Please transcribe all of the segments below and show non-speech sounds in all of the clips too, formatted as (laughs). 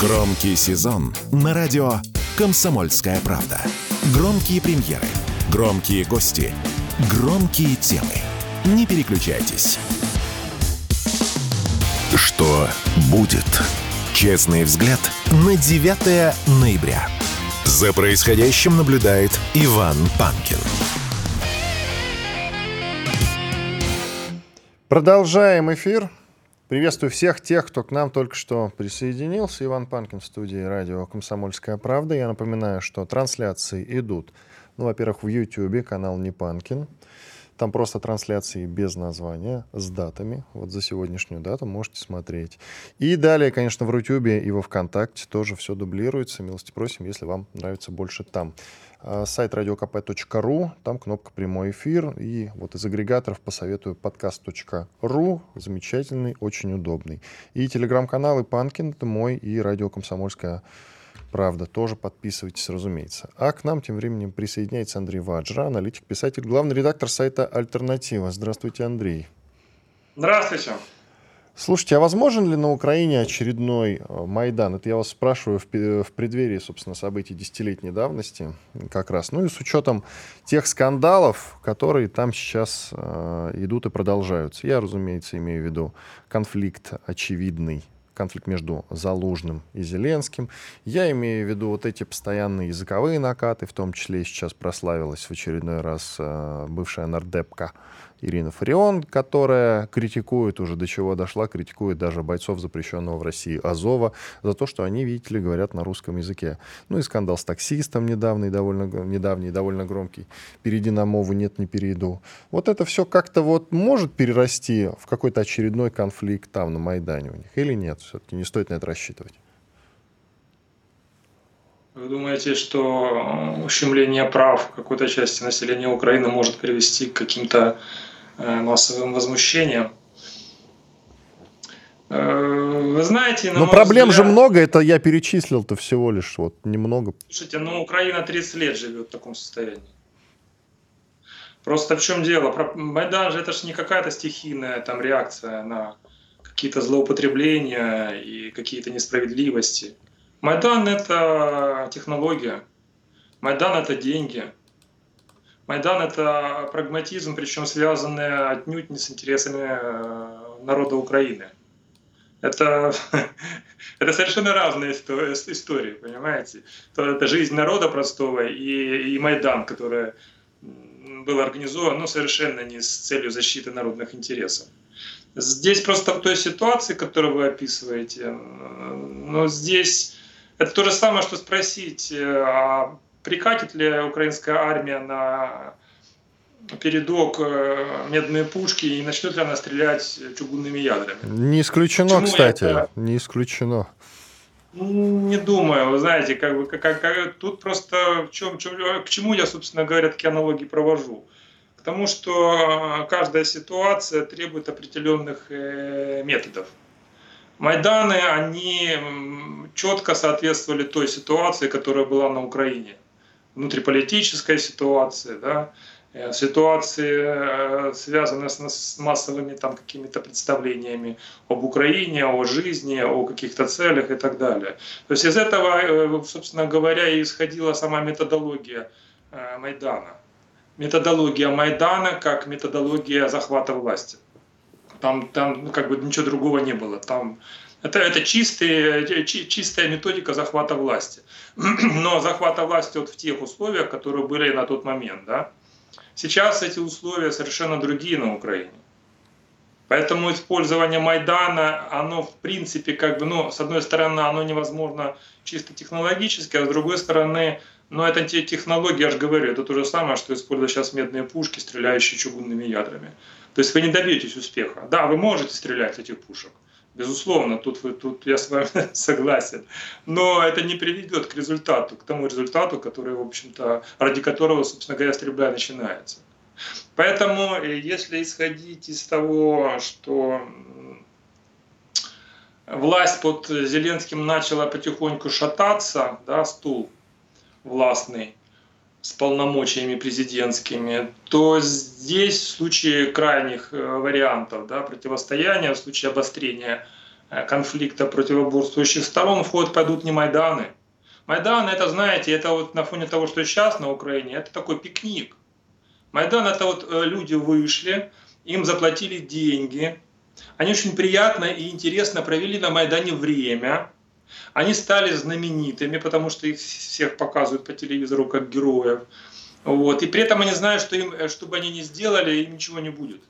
Громкий сезон на радио «Комсомольская правда». Громкие премьеры, громкие гости, громкие темы. Не переключайтесь. Что будет? Честный взгляд на 9 ноября. За происходящим наблюдает Иван Панкин. Продолжаем эфир. Приветствую всех тех, кто к нам только что присоединился. Иван Панкин в студии радио «Комсомольская правда». Я напоминаю, что трансляции идут, ну, во-первых, в YouTube, канал «Не Панкин». Там просто трансляции без названия, с датами. Вот за сегодняшнюю дату можете смотреть. И далее, конечно, в Рутюбе и во Вконтакте тоже все дублируется. Милости просим, если вам нравится больше там. А, сайт radiokp.ru, там кнопка «Прямой эфир». И вот из агрегаторов посоветую подкаст.ру, замечательный, очень удобный. И телеграм-каналы «Панкин», это мой, и радио «Комсомольская правда». Тоже подписывайтесь, разумеется. А к нам тем временем присоединяется Андрей Ваджра, аналитик, писатель, главный редактор сайта «Альтернатива». Здравствуйте, Андрей. Здравствуйте. Слушайте, а возможен ли на Украине очередной э, Майдан? Это я вас спрашиваю в, в преддверии, собственно, событий десятилетней давности как раз. Ну и с учетом тех скандалов, которые там сейчас э, идут и продолжаются. Я, разумеется, имею в виду конфликт очевидный конфликт между Залужным и Зеленским. Я имею в виду вот эти постоянные языковые накаты, в том числе сейчас прославилась в очередной раз э, бывшая нардепка Ирина Фарион, которая критикует уже до чего дошла, критикует даже бойцов запрещенного в России Азова за то, что они, видите ли, говорят на русском языке. Ну и скандал с таксистом недавний, довольно, недавний, довольно громкий. Перейди на мову, нет, не перейду. Вот это все как-то вот может перерасти в какой-то очередной конфликт там на Майдане у них или нет? Все-таки не стоит на это рассчитывать. Вы думаете, что ущемление прав какой-то части населения Украины может привести к каким-то Э, массовым возмущением. Э, вы знаете, но проблем взгляд... же много, это я перечислил-то всего лишь вот немного. Слушайте, ну Украина 30 лет живет в таком состоянии. Просто в чем дело? Майдан же это же не какая-то стихийная там реакция на какие-то злоупотребления и какие-то несправедливости. Майдан это технология. Майдан это деньги. Майдан – это прагматизм, причем связанный отнюдь не с интересами э, народа Украины. Это, (laughs) это совершенно разные истории, понимаете? Это жизнь народа простого и, и Майдан, который был организован ну, совершенно не с целью защиты народных интересов. Здесь просто в той ситуации, которую вы описываете, но здесь это то же самое, что спросить, э, а прикатит ли украинская армия на передок э, медные пушки и начнет ли она стрелять чугунными ядрами. Не исключено, Почему кстати, это... не исключено. Не думаю, вы знаете, как бы как, как, тут просто в чем, чем, к чему я, собственно говоря, такие аналогии провожу. К тому, что каждая ситуация требует определенных э, методов. Майданы, они четко соответствовали той ситуации, которая была на Украине внутриполитическая ситуация, да, э, ситуации, э, связанные с массовыми там какими-то представлениями об Украине, о жизни, о каких-то целях и так далее. То есть из этого, э, собственно говоря, и исходила сама методология Майдана. Методология Майдана как методология захвата власти. Там, там ну, как бы ничего другого не было. Там это, это чистые, чистая методика захвата власти. (clears throat) Но захвата власти вот в тех условиях, которые были на тот момент. Да? Сейчас эти условия совершенно другие на Украине. Поэтому использование Майдана, оно в принципе, как бы, ну, с одной стороны, оно невозможно чисто технологически, а с другой стороны, ну, это те технологии, я же говорю, это то же самое, что используют сейчас медные пушки, стреляющие чугунными ядрами. То есть вы не добьетесь успеха. Да, вы можете стрелять с этих пушек, Безусловно, тут, вы, тут я с вами (laughs) согласен. Но это не приведет к результату, к тому результату, который, в общем-то, ради которого, собственно говоря, стрельба начинается. Поэтому, э, если исходить из того, что власть под Зеленским начала потихоньку шататься, да, стул властный, с полномочиями президентскими, то здесь в случае крайних э, вариантов да, противостояния, в случае обострения конфликта противоборствующих сторон в ход пойдут не Майданы. Майдан, это, знаете, это вот на фоне того, что сейчас на Украине, это такой пикник. Майдан это вот люди вышли, им заплатили деньги, они очень приятно и интересно провели на Майдане время, они стали знаменитыми, потому что их всех показывают по телевизору как героев. Вот. И при этом они знают, что им, э, что бы они ни сделали, им ничего не будет.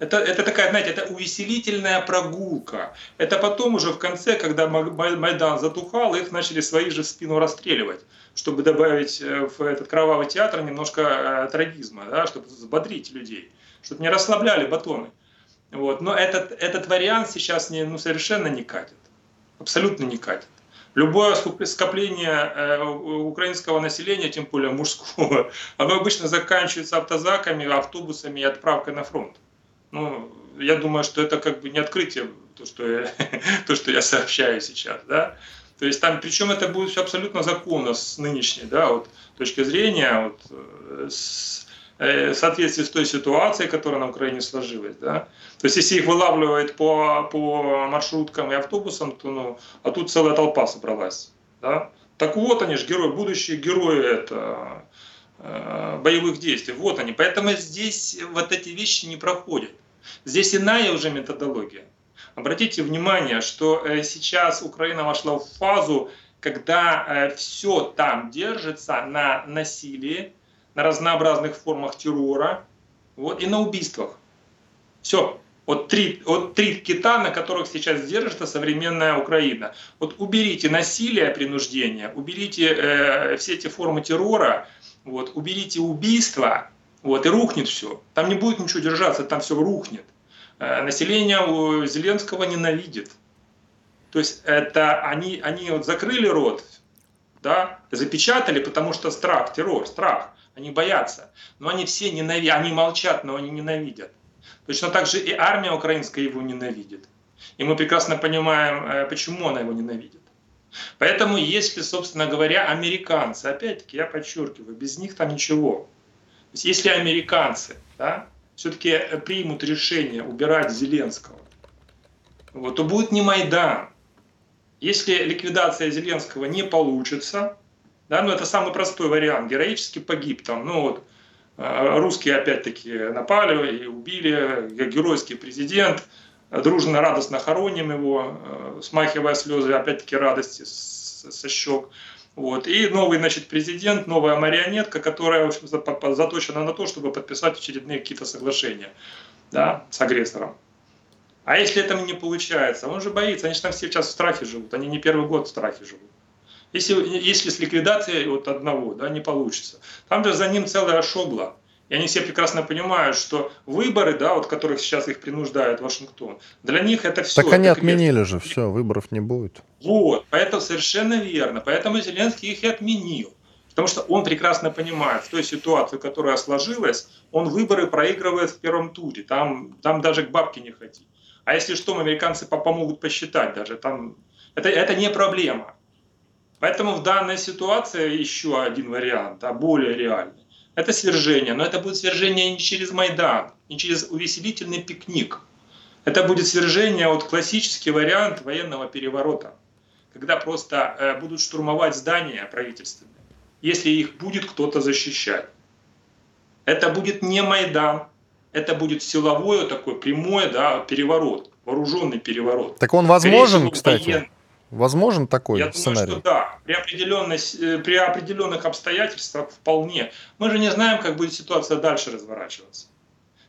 Это, это такая, знаете, это увеселительная прогулка. Это потом уже в конце, когда Майдан затухал, их начали свои же в спину расстреливать, чтобы добавить э, в этот кровавый театр немножко э, трагизма, да, чтобы взбодрить людей, чтобы не расслабляли батоны. Вот. Но этот, этот вариант сейчас не, ну, совершенно не катит абсолютно не катит. Любое скопление э, украинского населения, тем более мужского, (laughs) оно обычно заканчивается автозаками, автобусами и отправкой на фронт. Ну, я думаю, что это как бы не открытие, то, что я, (laughs) то, что я сообщаю сейчас. Да? То есть там, причем это будет все абсолютно законно с нынешней да, вот, точки зрения, вот, э, с, Э, в соответствии с той ситуацией, которая на Украине сложилась. Да? То есть если их вылавливают по, по маршруткам и автобусам, то ну, а тут целая толпа собралась. Да? Так вот они же герои, будущие герои это, э, боевых действий. Вот они. Поэтому здесь вот эти вещи не проходят. Здесь иная уже методология. Обратите внимание, что э, сейчас Украина вошла в фазу, когда э, все там держится на насилии, на разнообразных формах террора вот, и на убийствах. Все. Вот три, вот три кита, на которых сейчас держится современная Украина. Вот уберите насилие, принуждение, уберите э, все эти формы террора, вот, уберите убийства, вот, и рухнет все. Там не будет ничего держаться, там все рухнет. Э, население у Зеленского ненавидит. То есть это они, они вот закрыли рот, да, запечатали, потому что страх, террор, страх. Они боятся. Но они все ненавидят. Они молчат, но они ненавидят. Точно так же и армия украинская его ненавидит. И мы прекрасно понимаем, э, почему она его ненавидит. Поэтому, если, собственно говоря, американцы, опять-таки, я подчеркиваю, без них там ничего. То есть, если американцы да, все-таки э, примут решение убирать Зеленского, вот, то будет не Майдан. Если ликвидация Зеленского не получится, да, ну это самый простой вариант. Героически погиб там. Ну вот э, русские опять-таки напали и убили. Геройский президент. Дружно, радостно хороним его, э, смахивая слезы, опять-таки радости со щек. Вот. И новый значит, президент, новая марионетка, которая в общем, заточена на то, чтобы подписать очередные какие-то соглашения да, с агрессором. А если это не получается, он же боится, они же там все сейчас в страхе живут, они не первый год в страхе живут. Если, если с ликвидацией вот одного да, не получится, там же за ним целая шобла. И они все прекрасно понимают, что выборы, да, вот которых сейчас их принуждает Вашингтон, для них это все. Так они отменили же, все, выборов не будет. Вот, поэтому совершенно верно. Поэтому Зеленский их и отменил. Потому что он прекрасно понимает, в той ситуации, которая сложилась, он выборы проигрывает в первом туре. Там, там даже к бабке не ходи. А если что, американцы помогут посчитать даже. Там, это, это не проблема. Поэтому в данной ситуации еще один вариант, а более реальный. Это свержение. Но это будет свержение не через Майдан, не через увеселительный пикник. Это будет свержение, вот классический вариант военного переворота. Когда просто э, будут штурмовать здания правительственные, если их будет кто-то защищать. Это будет не Майдан, это будет силовой такой прямой да, переворот, вооруженный переворот. Так он возможен, кстати? Воен... Возможен такой Я сценарий? Думаю, что да. При, определенных, э, при определенных обстоятельствах вполне. Мы же не знаем, как будет ситуация дальше разворачиваться.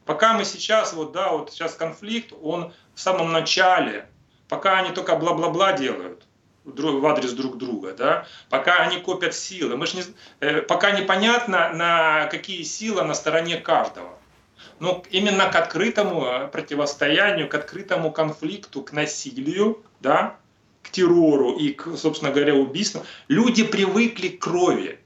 Пока мы сейчас, вот да, вот сейчас конфликт, он в самом начале, пока они только бла-бла-бла делают в адрес друг друга, да, пока они копят силы, мы же не, э, пока непонятно, на какие силы на стороне каждого. Но именно к открытому э, противостоянию, к открытому конфликту, к насилию, да, к террору и, к, собственно говоря, убийствам, люди привыкли к крови.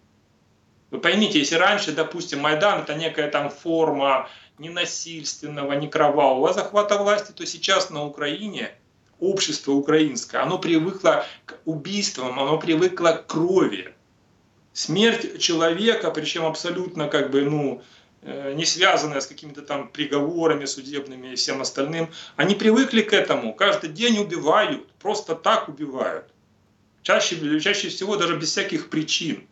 Вы поймите, если раньше, допустим, Майдан это некая там форма ненасильственного, не кровавого захвата власти, то сейчас на Украине общество украинское, оно привыкло к убийствам, оно привыкло к крови. Смерть человека, причем абсолютно как бы, ну, не связанная с какими-то там приговорами судебными и всем остальным. Они привыкли к этому, каждый день убивают, просто так убивают. Чаще, чаще всего даже без всяких причин.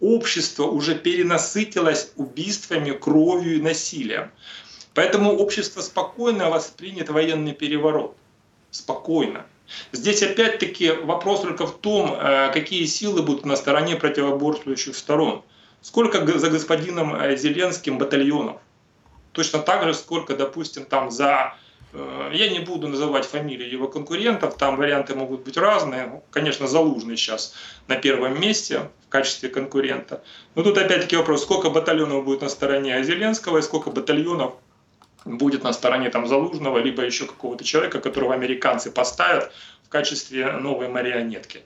Общество уже перенасытилось убийствами, кровью и насилием. Поэтому общество спокойно воспринят военный переворот. Спокойно. Здесь опять-таки вопрос только в том, э, какие силы будут на стороне противоборствующих сторон. Сколько за господином э, Зеленским батальонов? Точно так же, сколько, допустим, там за... Э, я не буду называть фамилии его конкурентов, там варианты могут быть разные. Ну, конечно, Залужный сейчас на первом месте в качестве конкурента. Но тут опять-таки вопрос, сколько батальонов будет на стороне Зеленского и сколько батальонов будет на стороне там Залужного, либо еще какого-то человека, которого американцы поставят в качестве новой марионетки.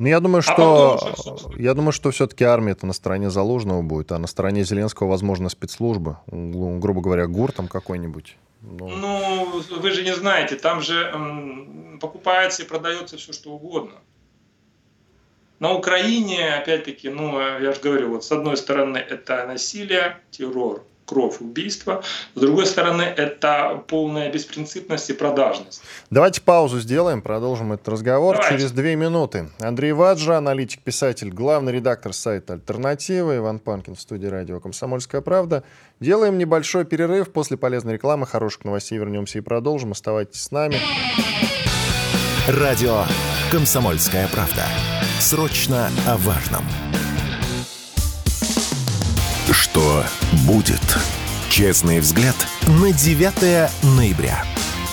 Ну, я думаю, а что, а я думаю, что все-таки армия это на стороне Залужного будет, а на стороне Зеленского, возможно, спецслужбы, грубо говоря, ГУР там какой-нибудь. Ну... ну, вы же не знаете, там же м, покупается и продается все, что угодно. На Украине, опять-таки, ну, я же говорю, вот с одной стороны это насилие, террор, кровь, убийство. С другой стороны, это полная беспринципность и продажность. Давайте паузу сделаем, продолжим этот разговор Давайте. через две минуты. Андрей Ваджа, аналитик, писатель, главный редактор сайта «Альтернатива», Иван Панкин в студии радио «Комсомольская правда». Делаем небольшой перерыв. После полезной рекламы, хороших новостей вернемся и продолжим. Оставайтесь с нами. Радио «Комсомольская правда». Срочно о важном. Что будет? Честный взгляд на 9 ноября.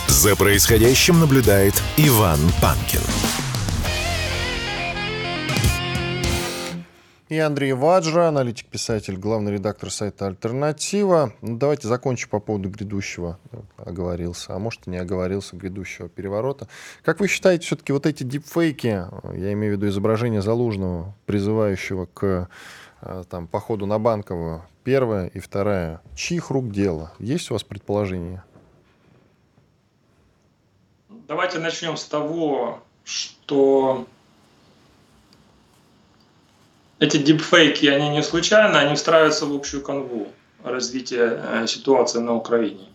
За происходящим наблюдает Иван Панкин. И Андрей Ваджра, аналитик-писатель, главный редактор сайта «Альтернатива». Ну, давайте закончу по поводу грядущего. Оговорился, а может и не оговорился, грядущего переворота. Как вы считаете, все-таки вот эти дипфейки, я имею в виду изображение Залужного, призывающего к там, по ходу на Банковую, первая и вторая, чьих рук дело? Есть у вас предположение? Давайте начнем с того, что эти дипфейки, они не случайно, они встраиваются в общую канву развития э, ситуации на Украине.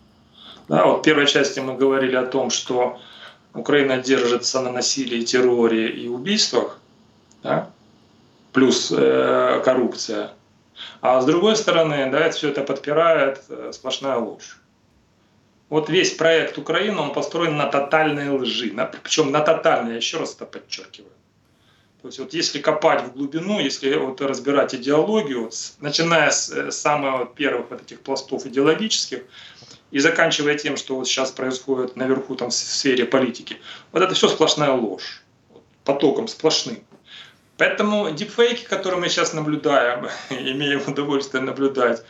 Да, вот в первой части мы говорили о том, что Украина держится на насилии, терроре и убийствах. Да? Плюс э, коррупция. А с другой стороны, да, это все это подпирает э, сплошная ложь. Вот весь проект Украины, он построен на тотальной лжи. На, причем на тотальной, я еще раз это подчеркиваю. То есть вот если копать в глубину, если вот разбирать идеологию, вот, начиная с, э, самых вот первых вот этих пластов идеологических и заканчивая тем, что вот сейчас происходит наверху там в сфере политики, вот это все сплошная ложь, потоком сплошным. Поэтому дипфейки, которые мы сейчас наблюдаем, (laughs) имеем удовольствие наблюдать,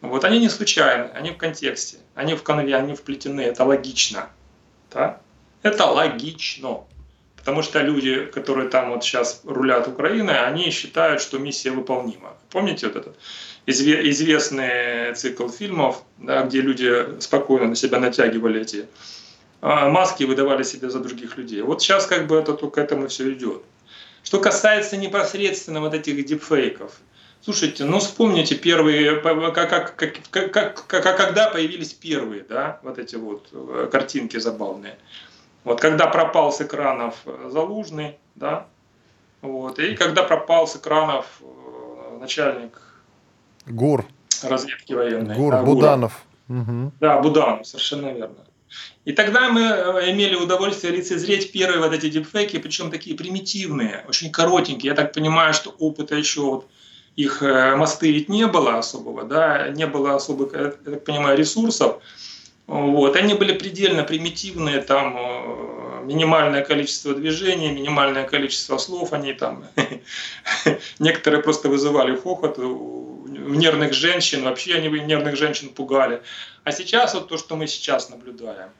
вот они не случайны, они в контексте, они в конве, они вплетены, это логично. Да? Это логично. Потому что люди, которые там вот сейчас рулят Украиной, они считают, что миссия выполнима. Помните вот этот известный цикл фильмов, да, где люди спокойно на себя натягивали эти а, маски и выдавали себя за других людей. Вот сейчас как бы это только к этому все идет. Что касается непосредственно вот этих дипфейков, слушайте, ну вспомните первые, как, как, как, как, как, когда появились первые, да, вот эти вот э, картинки забавные. Вот когда пропал с экранов э, Залужный, да, вот, и когда пропал с экранов э, начальник ГУР. разведки военной. ГУР, да, Буданов. Угу. Да, Буданов, совершенно верно. И тогда мы э, имели удовольствие лицезреть первые вот эти дипфейки, причем такие примитивные, очень коротенькие. Я так понимаю, что опыта еще вот их э, мастырить не было особого, да, не было особых, я так понимаю, ресурсов. Вот. Они были предельно примитивные, там э, минимальное количество движений, минимальное количество слов, они там, (laughs) некоторые просто вызывали хохот, нервных женщин, вообще они нервных женщин пугали. А сейчас вот то, что мы сейчас наблюдаем,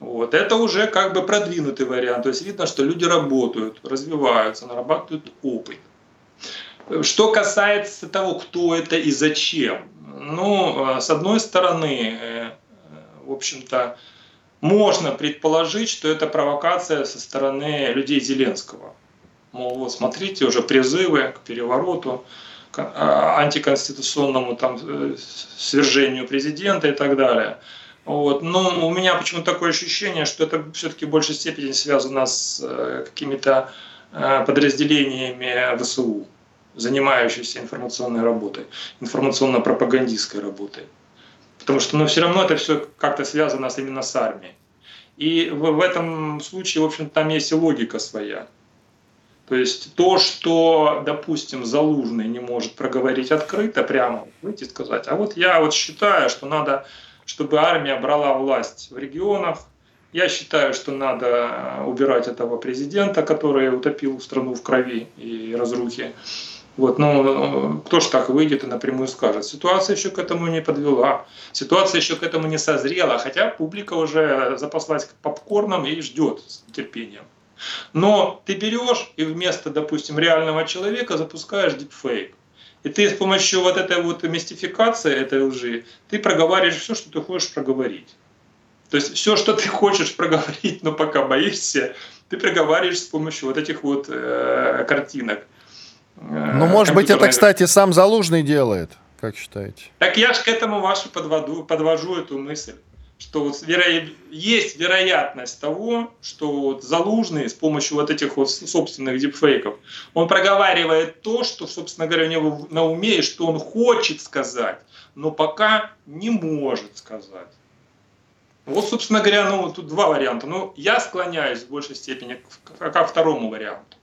вот, это уже как бы продвинутый вариант. То есть видно, что люди работают, развиваются, нарабатывают опыт. Что касается того, кто это и зачем. Ну, э, с одной стороны, э, в общем-то, можно предположить, что это провокация со стороны людей Зеленского. Мол, вот смотрите, уже призывы к перевороту, антиконституционному там, э, свержению президента и так далее. Вот. Но у меня почему-то такое ощущение, что это все-таки в большей степени связано с э, какими-то подразделениями ВСУ, занимающимися информационной работой, информационно-пропагандистской работой. Потому что ну, все равно это все как-то связано именно с армией. И в, в этом случае, в общем там есть и логика своя. То есть то, что, допустим, Залужный не может проговорить открыто, прямо выйти и сказать, а вот я вот считаю, что надо, чтобы армия брала власть в регионах, я считаю, что надо убирать этого президента, который утопил страну в крови и разрухе. Вот, но кто ж так выйдет и напрямую скажет? Ситуация еще к этому не подвела. Ситуация еще к этому не созрела, хотя публика уже запаслась попкорном и ждет с терпением. Но ты берешь и вместо, допустим, реального человека запускаешь дипфейк. И ты с помощью вот этой вот мистификации, этой лжи, ты проговариваешь все, что ты хочешь проговорить. То есть все, что ты хочешь проговорить, но пока боишься, ты проговариваешь с помощью вот этих вот э, картинок. Э, ну, может быть, это, кстати, сам Залужный делает, как считаете? Так я же к этому вашу подводу, подвожу эту мысль что вот веро... есть вероятность того, что вот Залужный с помощью вот этих вот собственных дипфейков, он проговаривает то, что, собственно говоря, у него на уме, и что он хочет сказать, но пока не может сказать. Вот, собственно говоря, ну, тут два варианта. Ну, я склоняюсь в большей степени ко второму варианту.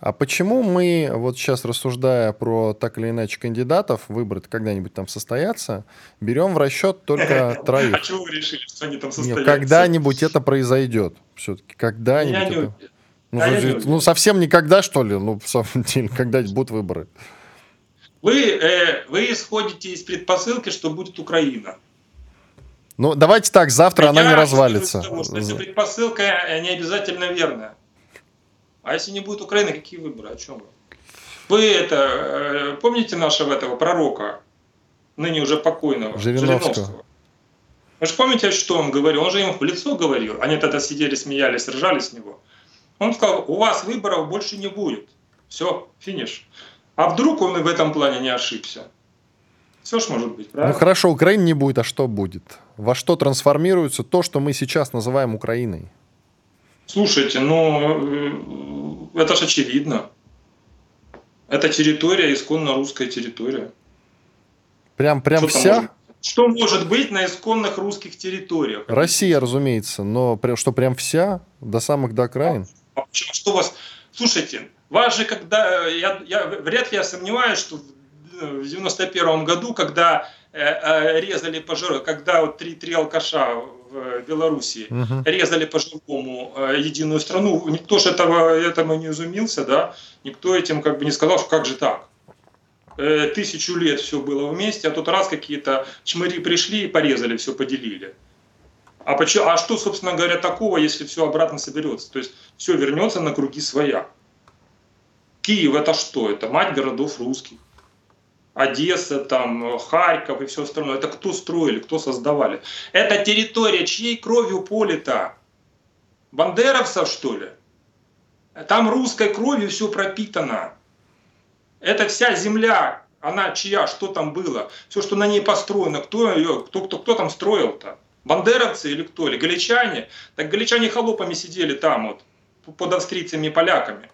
А почему мы, вот сейчас рассуждая про так или иначе кандидатов, выборы когда-нибудь там состоятся, берем в расчет только (laughs) троих? А чего вы решили, что они там состоятся? когда-нибудь это произойдет. Все-таки когда-нибудь это... Ну, ну, совсем никогда, что ли? Ну, в самом (laughs) деле, когда будут выборы? Вы, э, вы исходите из предпосылки, что будет Украина. Ну, давайте так, завтра Я она не развалится. Того, что эта предпосылка э, не обязательно верная. А если не будет Украины, какие выборы? О чем вы? Вы это, э, помните нашего этого пророка, ныне уже покойного, Жириновского? Жириновского? Вы же помните, что он говорил? Он же им в лицо говорил. Они тогда сидели, смеялись, ржали с него. Он сказал, у вас выборов больше не будет. Все, финиш. А вдруг он и в этом плане не ошибся? Все ж может быть, правильно? Ну хорошо, Украины не будет, а что будет? Во что трансформируется то, что мы сейчас называем Украиной? Слушайте, ну э, это же очевидно. Это территория, исконно русская территория. Прям, прям что вся? Может, что может быть на исконных русских территориях? Россия, разумеется, но что прям вся, до самых до окраин? А, почему? Что вас... Слушайте, вас же когда... Я, я, вряд ли я сомневаюсь, что в 91 году, когда э, э, резали пожар, когда вот три, три алкаша в Белоруссии угу. резали по-живому э, единую страну, никто же этого, этому не изумился, да, никто этим как бы не сказал, что как же так. Э, тысячу лет все было вместе, а тут раз какие-то чмыри пришли и порезали, все поделили. А, почему, а что, собственно говоря, такого, если все обратно соберется? То есть все вернется на круги своя. Киев это что? Это мать городов русских. Одесса, там, Харьков и все остальное. Это кто строили, кто создавали? Это территория чьей кровью полита? Бандеровцев, что ли? Там русской кровью все пропитано. Это вся земля, она чья, что там было? Все, что на ней построено, кто ее, кто, кто, кто там строил-то? Бандеровцы или кто? Или галичане? Так галичане холопами сидели там вот, под австрийцами и поляками.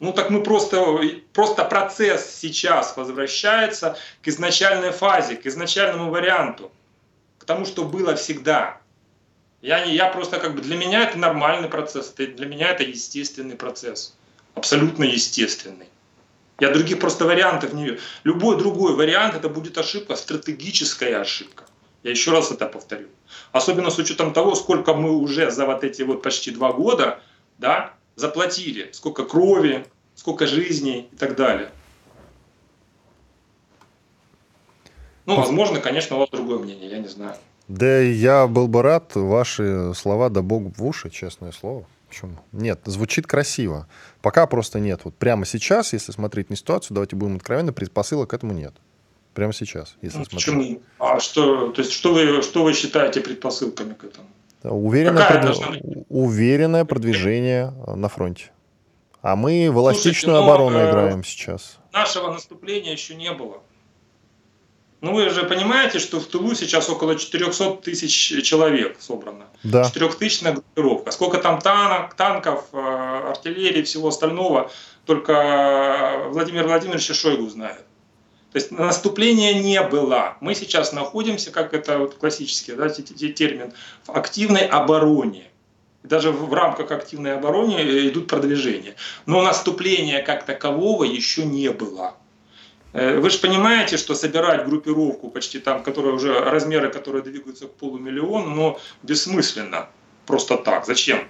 Ну так мы просто, просто процесс сейчас возвращается к изначальной фазе, к изначальному варианту, к тому, что было всегда. Я, не, я просто как бы, для меня это нормальный процесс, для меня это естественный процесс, абсолютно естественный. Я других просто вариантов не вижу. Любой другой вариант это будет ошибка, стратегическая ошибка. Я еще раз это повторю. Особенно с учетом того, сколько мы уже за вот эти вот почти два года да, заплатили, сколько крови, сколько жизней и так далее. Ну, возможно, конечно, у вас другое мнение, я не знаю. Да я был бы рад, ваши слова да богу в уши, честное слово. Почему? Нет, звучит красиво. Пока просто нет. Вот прямо сейчас, если смотреть на ситуацию, давайте будем откровенны, предпосылок к этому нет. Прямо сейчас, если ну, смотреть. Почему? А что, то есть, что вы, что вы считаете предпосылками к этому? Уверенное, прод... уверенное продвижение на фронте А мы в эластичную Слушайте, оборону но, э, играем сейчас. Нашего наступления еще не было. Ну вы же понимаете, что в Тулу сейчас около 400 тысяч человек собрано. Да. 4-тысячная группировка. Сколько там танок, танков, э, артиллерии, всего остального, только Владимир Владимирович Шойгу знает. То есть наступления не было. Мы сейчас находимся, как это вот классический да, термин, в активной обороне. Даже в рамках активной обороны идут продвижения. Но наступления как такового еще не было. Э, вы же понимаете, что собирать группировку почти там, которая уже размеры, которые двигаются к полумиллиону, но бессмысленно. Просто так. Зачем?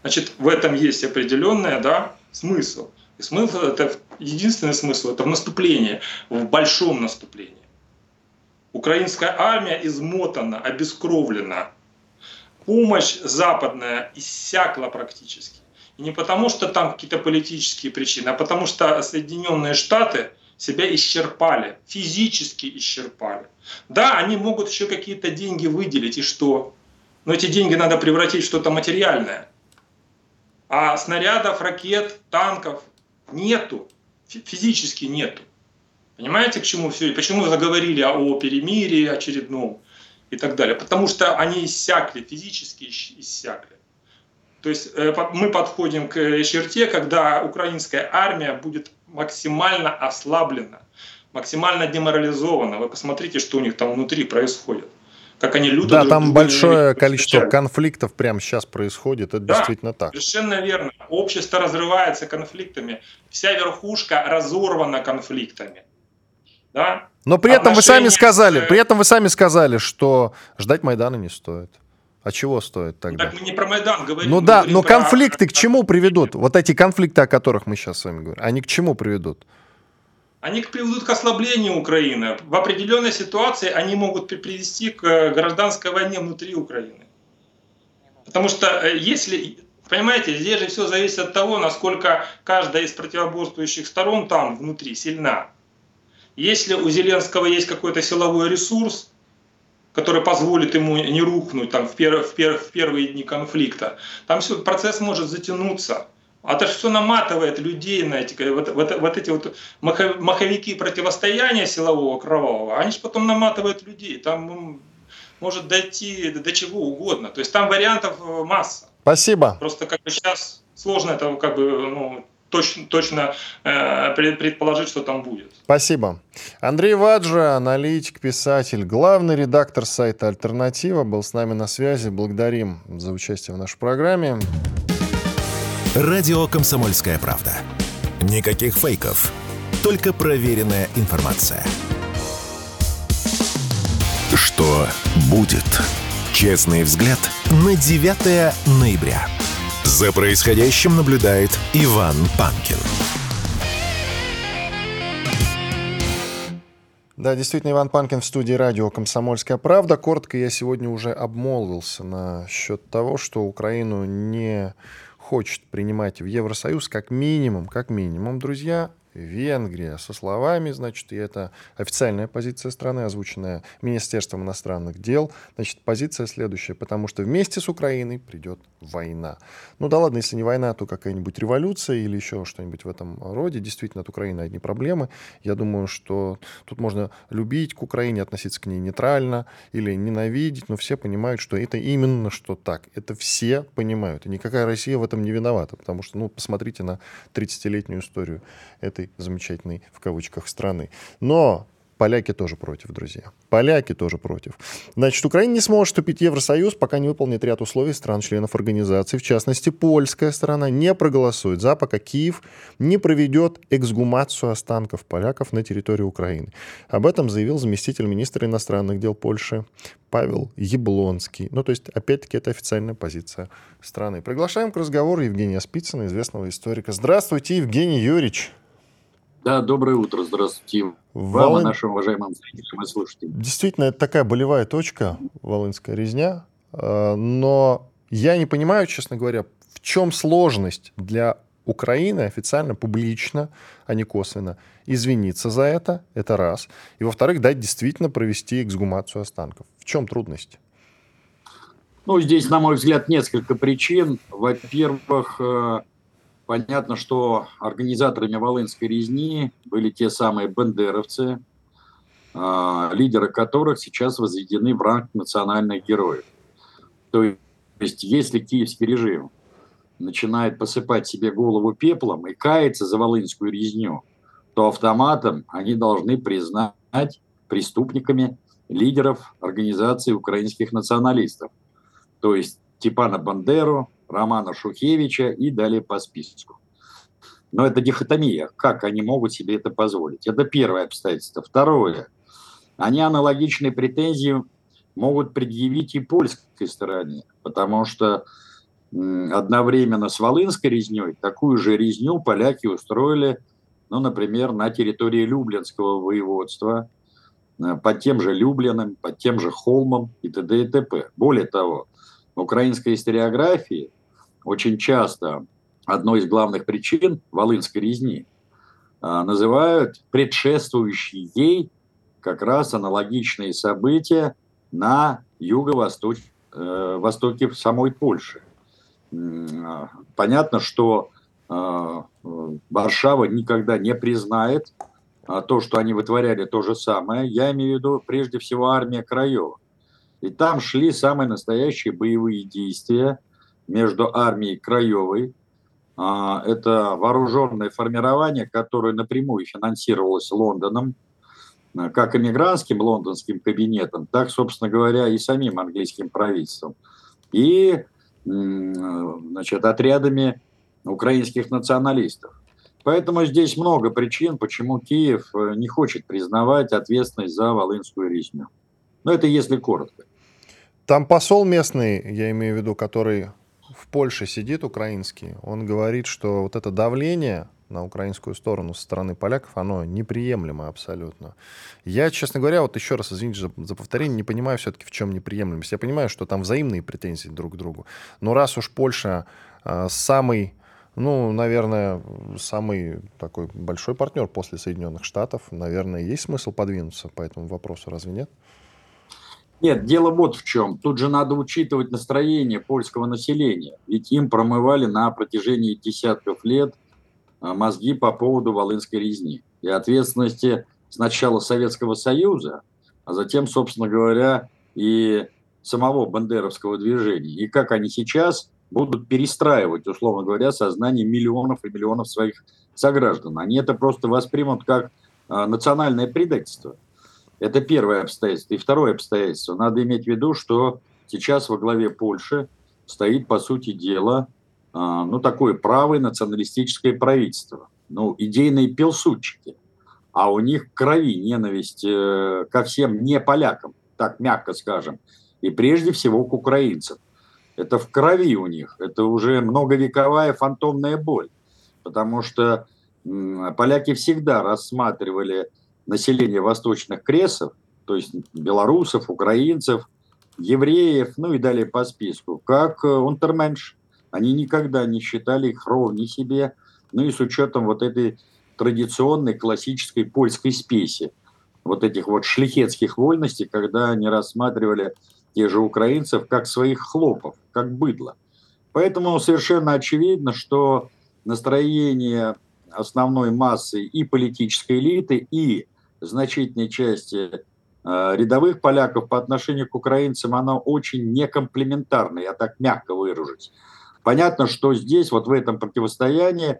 Значит, в этом есть определенный да, смысл. И смысл, это единственный смысл, это в наступлении, в большом наступлении. Украинская армия измотана, обескровлена. Помощь западная иссякла практически. И не потому, что там какие-то политические причины, а потому что Соединенные Штаты – себя исчерпали, физически исчерпали. Да, они могут еще какие-то деньги выделить, и что? Но эти деньги надо превратить в что-то материальное. А снарядов, ракет, танков нету, физически нету. Понимаете, к чему все? Почему заговорили о перемирии очередном и так далее? Потому что они иссякли, физически иссякли. То есть э, мы подходим к черте, когда украинская армия будет максимально ослаблена, максимально деморализована. Вы посмотрите, что у них там внутри происходит. Как они люто Да, там большое количество конфликтов прямо сейчас происходит, это да, действительно так. совершенно верно. Общество разрывается конфликтами, вся верхушка разорвана конфликтами. Да? Но при этом вы сами сказали, при этом вы сами сказали, что ждать Майдана не стоит. А чего стоит тогда? Так мы не про Майдан говорим. Ну да, но про... конфликты к чему приведут? Вот эти конфликты, о которых мы сейчас с вами говорим, они к чему приведут? Они приведут к ослаблению Украины. В определенной ситуации они могут привести к э, гражданской войне внутри Украины. Потому что э, если, понимаете, здесь же все зависит от того, насколько каждая из противоборствующих сторон там внутри сильна. Если у Зеленского есть какой-то силовой ресурс, который позволит ему не рухнуть там, в, пер, в, пер, в первые дни конфликта. Там все, процесс может затянуться. А же все наматывает людей на эти, вот, вот, вот эти вот маховики противостояния силового, кровавого, они же потом наматывают людей. Там может дойти до чего угодно. То есть там вариантов э, масса. Спасибо. Просто как бы сейчас сложно это как бы ну, точно, точно э, предположить, что там будет. Спасибо. Андрей Ваджа, аналитик, писатель, главный редактор сайта «Альтернатива» был с нами на связи. Благодарим за участие в нашей программе. Радио «Комсомольская правда». Никаких фейков, только проверенная информация. Что будет? Честный взгляд на 9 ноября. За происходящим наблюдает Иван Панкин. Да, действительно, Иван Панкин в студии радио «Комсомольская правда». Коротко я сегодня уже обмолвился на счет того, что Украину не хочет принимать в Евросоюз как минимум, как минимум, друзья, Венгрия со словами, значит, и это официальная позиция страны, озвученная Министерством иностранных дел. Значит, позиция следующая, потому что вместе с Украиной придет война. Ну да ладно, если не война, то какая-нибудь революция или еще что-нибудь в этом роде. Действительно, от Украины одни проблемы. Я думаю, что тут можно любить к Украине, относиться к ней нейтрально или ненавидеть, но все понимают, что это именно что так. Это все понимают. И никакая Россия в этом не виновата, потому что, ну, посмотрите на 30-летнюю историю этой замечательной, в кавычках, страны. Но Поляки тоже против, друзья. Поляки тоже против. Значит, Украина не сможет вступить в Евросоюз, пока не выполнит ряд условий стран-членов организации. В частности, польская сторона не проголосует за, пока Киев не проведет эксгумацию останков поляков на территории Украины. Об этом заявил заместитель министра иностранных дел Польши Павел Яблонский. Ну, то есть, опять-таки, это официальная позиция страны. Приглашаем к разговору Евгения Спицына, известного историка. Здравствуйте, Евгений Юрьевич. Да, доброе утро, здравствуйте. Волын... Вам и нашим уважаемым зрителям и слушателям. Действительно, это такая болевая точка, волынская резня. А, но я не понимаю, честно говоря, в чем сложность для Украины официально, публично, а не косвенно, извиниться за это, это раз. И, во-вторых, дать действительно провести эксгумацию останков. В чем трудность? Ну, здесь, на мой взгляд, несколько причин. Во-первых, э, понятно, что организаторами Волынской резни были те самые бандеровцы, а, лидеры которых сейчас возведены в ранг национальных героев. То есть, если киевский режим начинает посыпать себе голову пеплом и кается за волынскую резню, то автоматом они должны признать преступниками лидеров организации украинских националистов. То есть Типана Бандеру, Романа Шухевича и далее по списку. Но это дихотомия. Как они могут себе это позволить? Это первое обстоятельство. Второе. Они аналогичные претензии могут предъявить и польской стороне, потому что одновременно с Волынской резней такую же резню поляки устроили, ну, например, на территории Люблинского воеводства, э, под тем же Люблиным, под тем же Холмом и т.д. и т.п. Более того, в украинской историографии очень часто одной из главных причин Волынской резни а, называют предшествующие ей как раз аналогичные события на юго-востоке э, востоке самой Польши. А, понятно, что а, Варшава никогда не признает то, что они вытворяли то же самое. Я имею в виду прежде всего армия Краева. И там шли самые настоящие боевые действия между армией Краевой, а, это вооруженное формирование, которое напрямую финансировалось Лондоном, а, как эмигрантским лондонским кабинетом, так, собственно говоря, и самим английским правительством. И значит, отрядами украинских националистов. Поэтому здесь много причин, почему Киев э, не хочет признавать ответственность за Волынскую резню. Но это если коротко. Там посол местный, я имею в виду, который в Польше сидит, украинский, он говорит, что вот это давление на украинскую сторону со стороны поляков, оно неприемлемо абсолютно. Я, честно говоря, вот еще раз, извините за, за повторение, не понимаю все-таки, в чем неприемлемость. Я понимаю, что там взаимные претензии друг к другу. Но раз уж Польша э, самый ну, наверное, самый такой большой партнер после Соединенных Штатов. Наверное, есть смысл подвинуться по этому вопросу, разве нет? Нет, дело вот в чем. Тут же надо учитывать настроение польского населения. Ведь им промывали на протяжении десятков лет а, мозги по поводу Волынской резни. И ответственности сначала Советского Союза, а затем, собственно говоря, и самого бандеровского движения. И как они сейчас будут перестраивать, условно говоря, сознание миллионов и миллионов своих сограждан. Они это просто воспримут как а, национальное предательство. Это первое обстоятельство. И второе обстоятельство. Надо иметь в виду, что сейчас во главе Польши стоит, по сути дела, а, ну, такое правое националистическое правительство. Ну, идейные пилсудчики. А у них крови ненависть э, ко всем не полякам, так мягко скажем. И прежде всего к украинцам. Это в крови у них. Это уже многовековая фантомная боль. Потому что поляки всегда рассматривали населения восточных кресов, то есть белорусов, украинцев, евреев, ну и далее по списку, как э, унтерменш. Они никогда не считали их ровней себе, ну и с учетом вот этой традиционной классической польской спеси, вот этих вот шлихетских вольностей, когда они рассматривали тех же украинцев как своих хлопов, как быдло. Поэтому совершенно очевидно, что настроение основной массы и политической элиты, и значительной части э, рядовых поляков по отношению к украинцам, она очень некомплементарна, я так мягко выражусь. Понятно, что здесь, вот в этом противостоянии,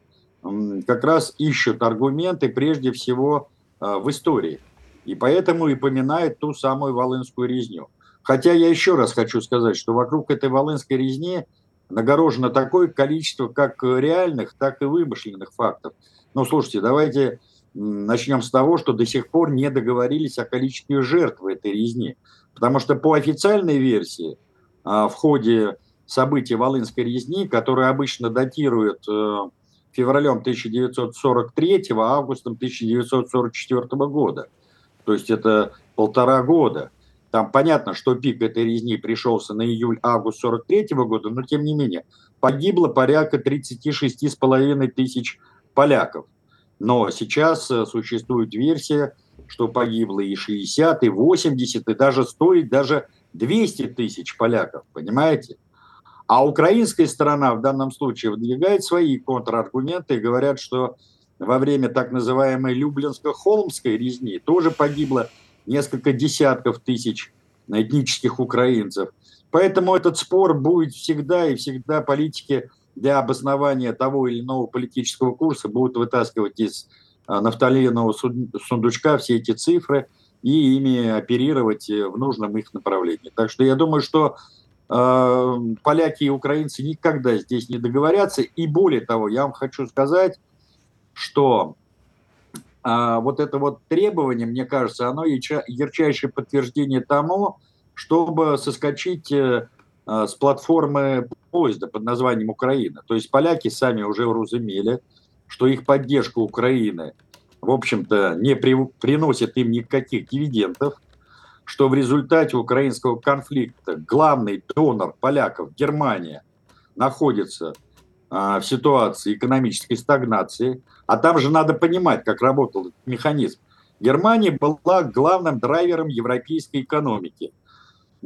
как раз ищут аргументы прежде всего э, в истории. И поэтому и поминает ту самую Волынскую резню. Хотя я еще раз хочу сказать, что вокруг этой Волынской резни нагорожено такое количество как реальных, так и вымышленных фактов. Ну, слушайте, давайте начнем с того, что до сих пор не договорились о количестве жертв в этой резни. Потому что по официальной версии а, в ходе событий Волынской резни, которые обычно датируют э, февралем 1943, августом 1944 года, то есть это полтора года, там понятно, что пик этой резни пришелся на июль-август 43 года, но тем не менее погибло порядка 36,5 тысяч поляков. Но сейчас э, существует версия, что погибло и 60, и 80, и даже 100, и даже 200 тысяч поляков, понимаете? А украинская сторона в данном случае выдвигает свои контраргументы и говорят, что во время так называемой Люблинско-Холмской резни тоже погибло несколько десятков тысяч этнических украинцев. Поэтому этот спор будет всегда, и всегда политики для обоснования того или иного политического курса будут вытаскивать из а, нафталинового сундучка все эти цифры и ими оперировать э, в нужном их направлении. Так что я думаю, что э, поляки и украинцы никогда здесь не договорятся. И более того, я вам хочу сказать, что э, вот это вот требование, мне кажется, оно ярчайшее подтверждение тому, чтобы соскочить э, с платформы поезда под названием Украина. То есть поляки сами уже уразумели, что их поддержка Украины, в общем-то, не при, приносит им никаких дивидендов, что в результате украинского конфликта главный донор поляков, Германия, находится а, в ситуации экономической стагнации, а там же надо понимать, как работал этот механизм. Германия была главным драйвером европейской экономики.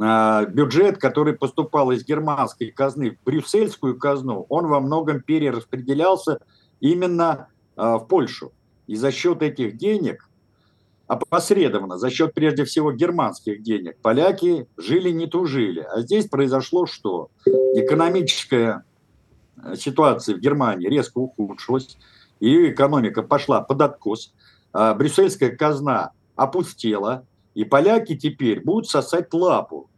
А, бюджет, который поступал из германской казны в брюссельскую казну, он во многом перераспределялся именно а, в Польшу. И за счет этих денег, опосредованно, за счет прежде всего германских денег, поляки жили не тужили. А здесь произошло что? Экономическая э, ситуация в Германии резко ухудшилась, и экономика пошла под откос, а брюссельская казна опустела, и поляки теперь будут сосать лапу.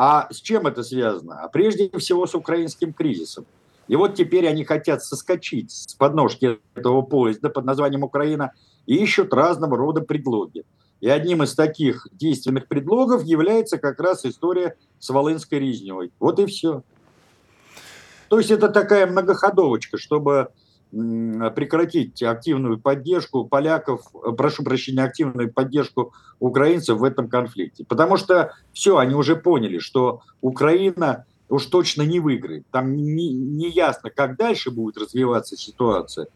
А с чем это связано? А прежде всего с украинским кризисом. И вот теперь они хотят соскочить с подножки этого поезда под названием Украина и ищут разного рода предлоги. И одним из таких действенных предлогов является как раз история с Волынской резней. Вот и все. То есть это такая многоходовочка, чтобы прекратить активную поддержку поляков, прошу прощения, активную поддержку украинцев в этом конфликте. Потому что все, они уже поняли, что Украина уж точно не выиграет. Там не, не ясно, как дальше будет развиваться ситуация.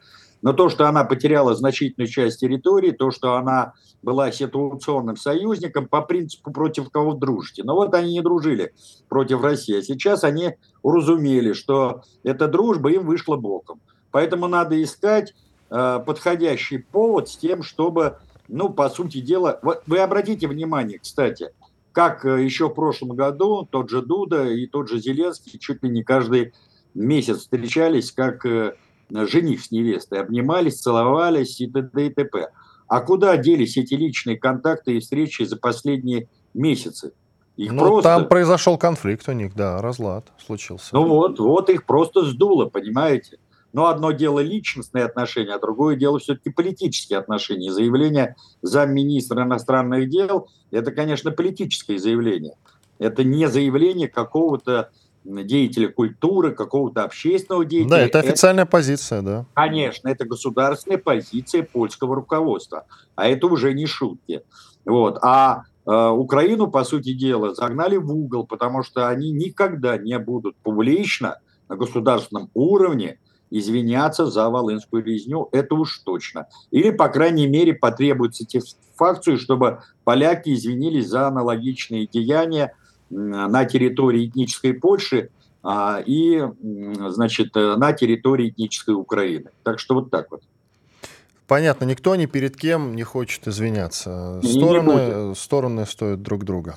Но то, что она потеряла значительную часть территории, то, что она была ситуационным союзником, по принципу против кого дружите. Но вот они не дружили против России. А сейчас они уразумели, что эта дружба им вышла боком. Поэтому надо искать э, подходящий повод с тем, чтобы, ну, по сути дела... Вот вы обратите внимание, кстати, как э, еще в прошлом году тот же Дуда и тот же Зеленский чуть ли не каждый месяц встречались как э, жених с невестой, обнимались, целовались и т.д. и т.п. А куда делись эти личные контакты и встречи за последние месяцы? Их ну, просто... там произошел конфликт у них, да, разлад случился. Ну вот, вот их просто сдуло, понимаете? Но одно дело личностные отношения, а другое дело все-таки политические отношения. Заявление замминистра иностранных дел – это, конечно, политическое заявление. Это не заявление какого-то деятеля культуры, какого-то общественного деятеля. Да, это официальная это, позиция, да. Конечно, это государственная позиция польского руководства. А это уже не шутки. Вот. А э, Украину, по сути дела, загнали в угол, потому что они никогда не будут публично на государственном уровне извиняться за волынскую резню, это уж точно. Или, по крайней мере, потребует сатисфакцию, чтобы поляки извинились за аналогичные деяния на территории этнической Польши а, и, значит, на территории этнической Украины. Так что вот так вот. Понятно, никто ни перед кем не хочет извиняться. Стороны, стороны стоят друг друга.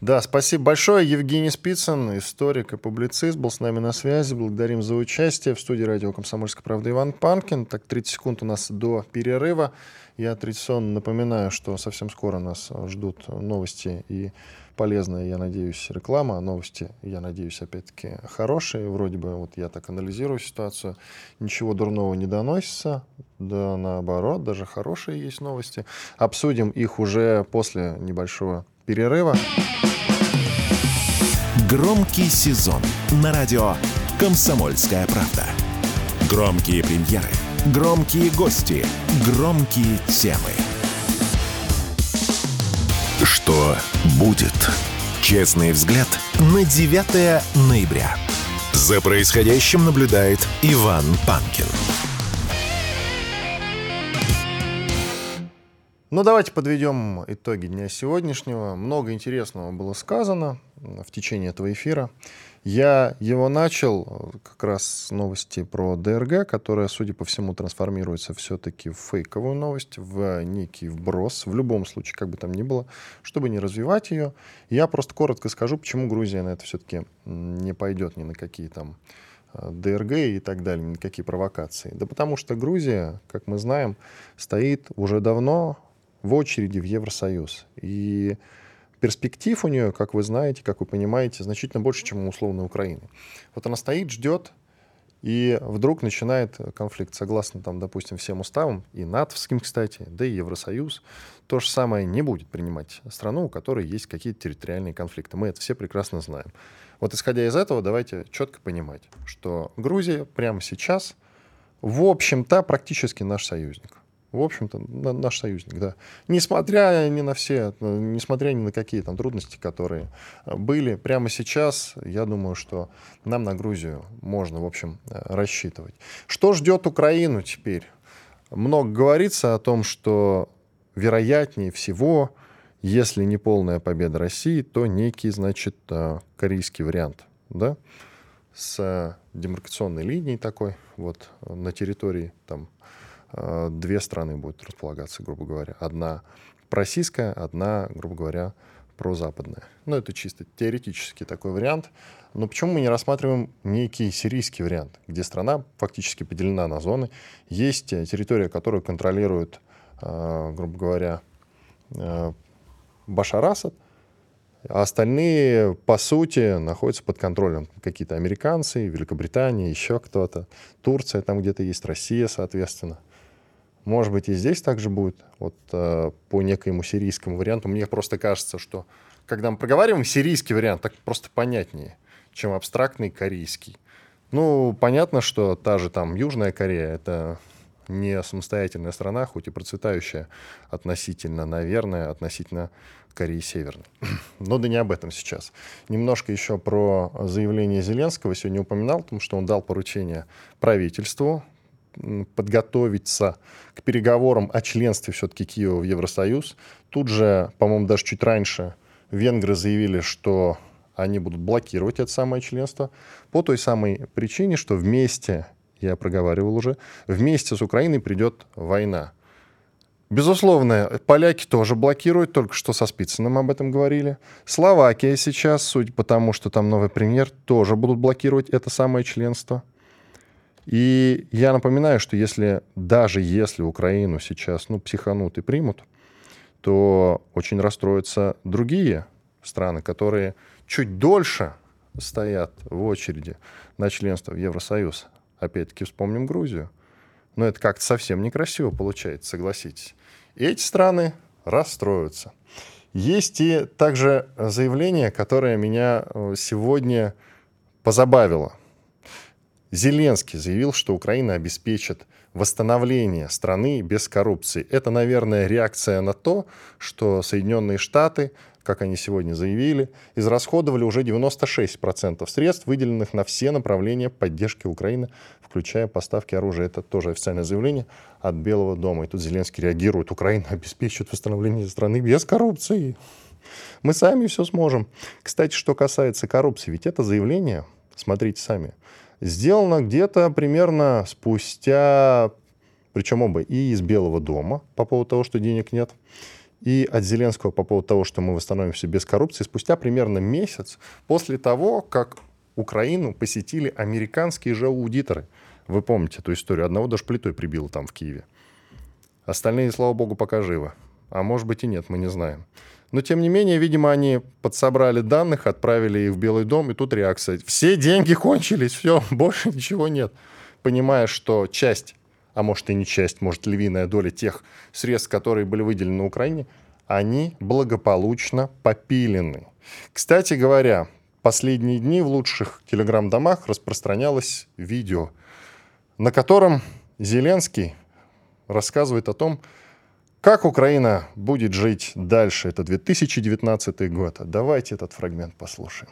Да, спасибо большое. Евгений Спицын, историк и публицист, был с нами на связи. Благодарим за участие. В студии радио «Комсомольская правда» Иван Панкин. Так, 30 секунд у нас до перерыва. Я традиционно напоминаю, что совсем скоро нас ждут новости и полезная, я надеюсь, реклама. Новости, я надеюсь, опять-таки хорошие. Вроде бы вот я так анализирую ситуацию. Ничего дурного не доносится. Да наоборот, даже хорошие есть новости. Обсудим их уже после небольшого перерыва. Громкий сезон на радио «Комсомольская правда». Громкие премьеры, громкие гости, громкие темы – что будет? Честный взгляд на 9 ноября. За происходящим наблюдает Иван Панкин. Ну, давайте подведем итоги дня сегодняшнего. Много интересного было сказано в течение этого эфира. Я его начал э, как раз с новости про ДРГ, которая, судя по всему, трансформируется все-таки в фейковую новость, в некий вброс, в любом случае, как бы там ни было, чтобы не развивать ее. Я просто коротко скажу, почему Грузия на это все-таки не пойдет ни на какие там э, ДРГ и так далее, ни на какие провокации. Да потому что Грузия, как мы знаем, стоит уже давно в очереди в Евросоюз. И перспектив у нее, как вы знаете, как вы понимаете, значительно больше, чем у условной Украины. Вот она стоит, ждет, и вдруг начинает конфликт, согласно, там, допустим, всем уставам, и натовским, кстати, да и Евросоюз, то же самое не будет принимать страну, у которой есть какие-то территориальные конфликты. Мы это все прекрасно знаем. Вот исходя из этого, давайте четко понимать, что Грузия прямо сейчас, в общем-то, практически наш союзник в общем-то, наш союзник, да. Несмотря ни на все, несмотря ни на какие там трудности, которые э, были, прямо сейчас, я думаю, что нам на Грузию можно, в общем, э, рассчитывать. Что ждет Украину теперь? Много говорится о том, что вероятнее всего, если не полная победа России, то некий, значит, э, корейский вариант, да, с демаркационной линией такой, вот, на территории там две страны будут располагаться, грубо говоря. Одна пророссийская, одна, грубо говоря, прозападная. Ну, это чисто теоретический такой вариант. Но почему мы не рассматриваем некий сирийский вариант, где страна фактически поделена на зоны, есть э, территория, которую контролирует, э, грубо говоря, Башар Асад, а остальные, по сути, находятся под контролем. Какие-то американцы, Великобритания, еще кто-то. Турция там где-то есть, Россия, соответственно. Может быть, и здесь также будет, вот э, по некоему сирийскому варианту. Мне просто кажется, что когда мы проговариваем сирийский вариант, так просто понятнее, чем абстрактный корейский. Ну, понятно, что та же там Южная Корея — это не самостоятельная страна, хоть и процветающая относительно, наверное, относительно Кореи Северной. (clears throat) Но да не об этом сейчас. Немножко еще про заявление Зеленского. Сегодня упоминал, потому что он дал поручение правительству подготовиться к переговорам о членстве все-таки Киева в Евросоюз. Тут же, по-моему, даже чуть раньше венгры заявили, что они будут блокировать это самое членство по той самой причине, что вместе, я проговаривал уже, вместе с Украиной придет война. Безусловно, поляки тоже блокируют, только что со Спицыным об этом говорили. Словакия сейчас, судя по тому, что там новый премьер, тоже будут блокировать это самое членство. И я напоминаю, что если даже если Украину сейчас ну, психанут и примут, то очень расстроятся другие страны, которые чуть дольше стоят в очереди на членство в Евросоюз. Опять-таки вспомним Грузию. Но это как-то совсем некрасиво получается, согласитесь. И эти страны расстроятся. Есть и также заявление, которое меня э, сегодня позабавило. Зеленский заявил, что Украина обеспечит восстановление страны без коррупции. Это, наверное, реакция на то, что Соединенные Штаты, как они сегодня заявили, израсходовали уже 96% средств, выделенных на все направления поддержки Украины, включая поставки оружия. Это тоже официальное заявление от Белого дома. И тут Зеленский реагирует. Украина обеспечит восстановление страны без коррупции. Мы сами все сможем. Кстати, что касается коррупции, ведь это заявление, смотрите сами, сделано где-то примерно спустя, причем оба, и из Белого дома по поводу того, что денег нет, и от Зеленского по поводу того, что мы восстановимся без коррупции, спустя примерно месяц после того, как Украину посетили американские же аудиторы. Вы помните эту историю? Одного даже плитой прибило там в Киеве. Остальные, слава богу, пока живы. А может быть и нет, мы не знаем. Но, тем не менее, видимо, они подсобрали данных, отправили их в Белый дом, и тут реакция. Все деньги кончились, все, (laughs) больше ничего нет. Понимая, что часть, а может и не часть, может львиная доля тех средств, которые были выделены Украине, они благополучно попилены. Кстати говоря, последние дни в лучших телеграм-домах распространялось видео, на котором Зеленский рассказывает о том, как Украина будет жить дальше? Это 2019 год. Давайте этот фрагмент послушаем.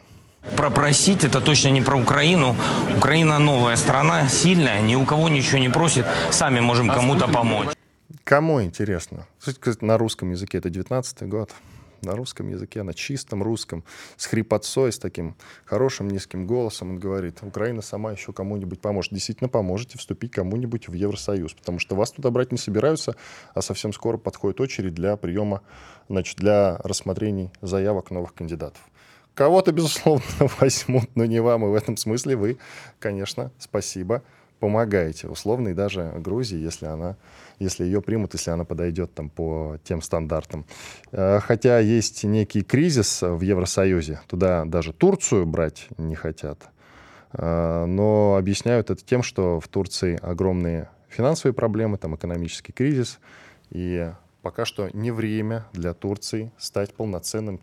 Пропросить это точно не про Украину. Украина новая страна, сильная, ни у кого ничего не просит. Сами можем кому-то помочь. Кому интересно? На русском языке это 19 год. На русском языке, на чистом русском, с хрипотцой, с таким хорошим низким голосом. Он говорит, Украина сама еще кому-нибудь поможет. Действительно поможете вступить кому-нибудь в Евросоюз, потому что вас туда брать не собираются, а совсем скоро подходит очередь для приема, значит, для рассмотрений заявок новых кандидатов. Кого-то, безусловно, (laughs) возьмут, но не вам, и в этом смысле вы, конечно, спасибо, помогаете условной даже Грузии, если она, если ее примут, если она подойдет там по тем стандартам. Э, хотя есть некий кризис в Евросоюзе, туда даже Турцию брать не хотят, э, но объясняют это тем, что в Турции огромные финансовые проблемы, там экономический кризис, и пока что не время для Турции стать полноценным,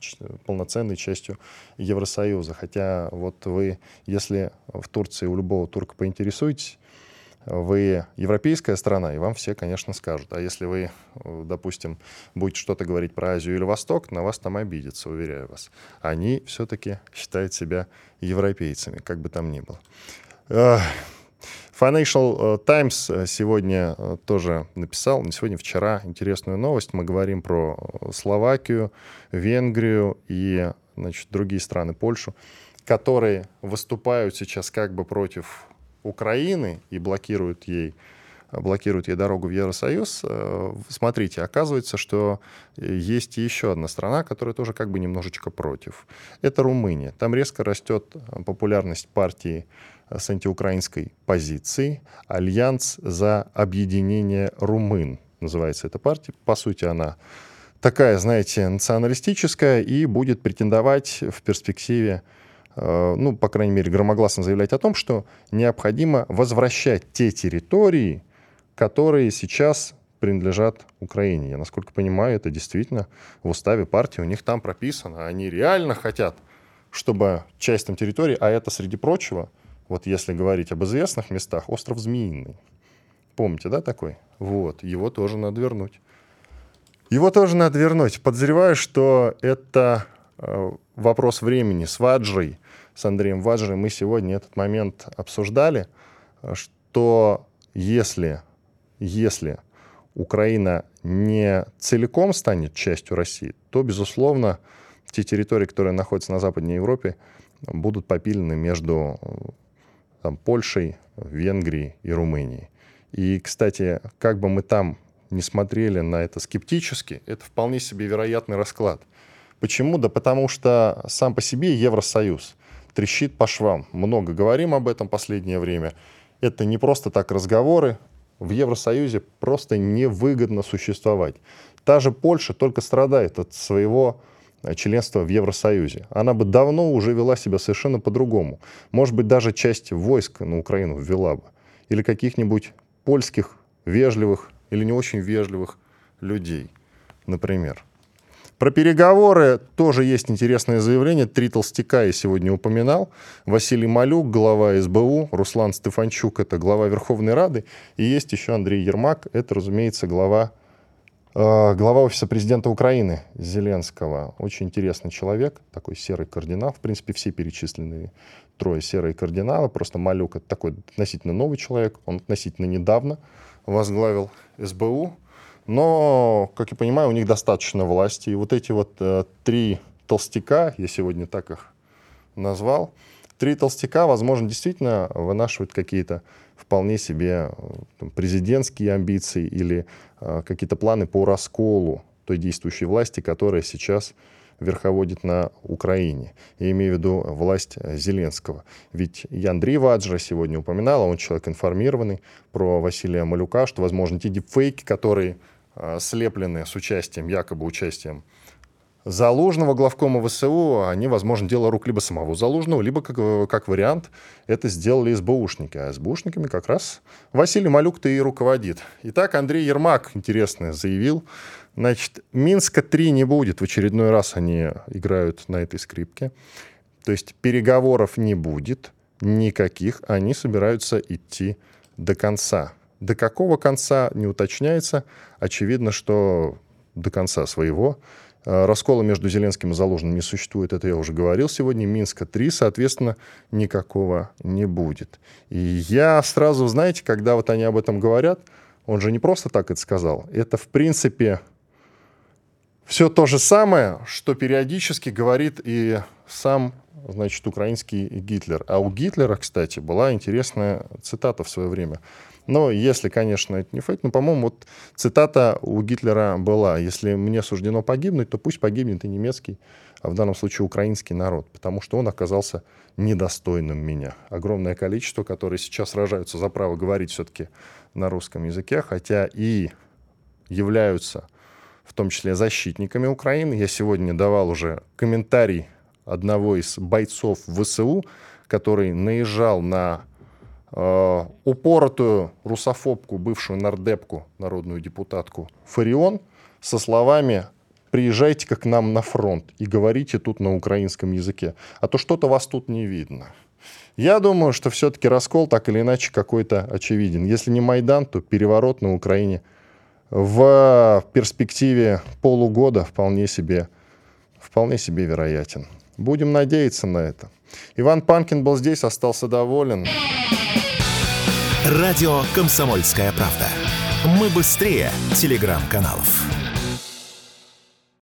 полноценной частью Евросоюза. Хотя вот вы, если в Турции у любого турка поинтересуетесь, вы европейская страна, и вам все, конечно, скажут. А если вы, допустим, будете что-то говорить про Азию или Восток, на вас там обидятся, уверяю вас. Они все-таки считают себя европейцами, как бы там ни было. Financial э, Times э, сегодня э, тоже написал, не сегодня, вчера, интересную новость. Мы говорим про Словакию, Венгрию и значит, другие страны, Польшу, которые выступают сейчас как бы против Украины и блокируют ей блокируют ей дорогу в Евросоюз, смотрите, оказывается, что есть еще одна страна, которая тоже как бы немножечко против. Это Румыния. Там резко растет популярность партии с антиукраинской позицией. Альянс за объединение румын называется эта партия. По сути, она такая, знаете, националистическая и будет претендовать в перспективе, э, ну, по крайней мере, громогласно заявлять о том, что необходимо возвращать те территории, которые сейчас принадлежат Украине. Я, насколько понимаю, это действительно в уставе партии, у них там прописано. Они реально хотят, чтобы часть там территории, а это, среди прочего, вот если говорить об известных местах, остров Змеиный. Помните, да, такой? Вот, его тоже надо вернуть. Его тоже надо вернуть. Подозреваю, что это э, вопрос времени. С Ваджей, с Андреем Ваджей мы сегодня этот момент обсуждали, что если, если Украина не целиком станет частью России, то, безусловно, те территории, которые находятся на Западной Европе, будут попилены между там, Польшей, Венгрией и Румынией. И, кстати, как бы мы там не смотрели на это скептически, это вполне себе вероятный расклад. Почему? Да потому что сам по себе Евросоюз трещит по швам. Много говорим об этом последнее время. Это не просто так разговоры. В Евросоюзе просто невыгодно существовать. Та же Польша только страдает от своего Э, членства в Евросоюзе. Она бы давно уже вела себя совершенно по-другому. Может быть, даже часть войск на Украину ввела бы. Или каких-нибудь польских вежливых или не очень вежливых людей, например. Про переговоры тоже есть интересное заявление. Три толстяка я сегодня упоминал. Василий Малюк, глава СБУ, Руслан Стефанчук, это глава Верховной Рады. И есть еще Андрей Ермак, это, разумеется, глава Э, глава Офиса президента Украины Зеленского. Очень интересный человек, такой серый кардинал. В принципе, все перечисленные трое серые кардиналы. Просто Малюк это такой относительно новый человек. Он относительно недавно возглавил СБУ. Но, как я понимаю, у них достаточно власти. И вот эти вот э, три толстяка, я сегодня так их назвал, три толстяка, возможно, действительно вынашивают какие-то вполне себе там, президентские амбиции или э, какие-то планы по расколу той действующей власти, которая сейчас верховодит на Украине. Я имею в виду власть Зеленского. Ведь я Андрей Ваджра сегодня упоминал, он человек информированный про Василия Малюка, что, возможно, те дипфейки, которые э, слеплены с участием, якобы участием Залужного главкома ВСУ, они, возможно, дело рук либо самого Залужного, либо, как, как вариант, это сделали СБУшники. А СБУшниками как раз Василий Малюк-то и руководит. Итак, Андрей Ермак, интересно, заявил, значит, Минска-3 не будет. В очередной раз они играют на этой скрипке. То есть переговоров не будет никаких. Они собираются идти до конца. До какого конца не уточняется. Очевидно, что до конца своего Э, раскола между Зеленским и Залужным не существует, это я уже говорил сегодня. Минска-3, соответственно, никакого не будет. И я сразу, знаете, когда вот они об этом говорят, он же не просто так это сказал. Это, в принципе, все то же самое, что периодически говорит и сам, значит, украинский Гитлер. А у Гитлера, кстати, была интересная цитата в свое время. Но если, конечно, это не фейк, но, по-моему, вот цитата у Гитлера была, если мне суждено погибнуть, то пусть погибнет и немецкий, а в данном случае украинский народ, потому что он оказался недостойным меня. Огромное количество, которые сейчас сражаются за право говорить все-таки на русском языке, хотя и являются в том числе защитниками Украины. Я сегодня давал уже комментарий одного из бойцов ВСУ, который наезжал на упоротую русофобку, бывшую нардепку, народную депутатку Фарион, со словами «приезжайте-ка к нам на фронт и говорите тут на украинском языке, а то что-то вас тут не видно». Я думаю, что все-таки раскол так или иначе какой-то очевиден. Если не Майдан, то переворот на Украине – в перспективе полугода вполне себе, вполне себе вероятен. Будем надеяться на это. Иван Панкин был здесь, остался доволен. Радио «Комсомольская правда». Мы быстрее телеграм-каналов.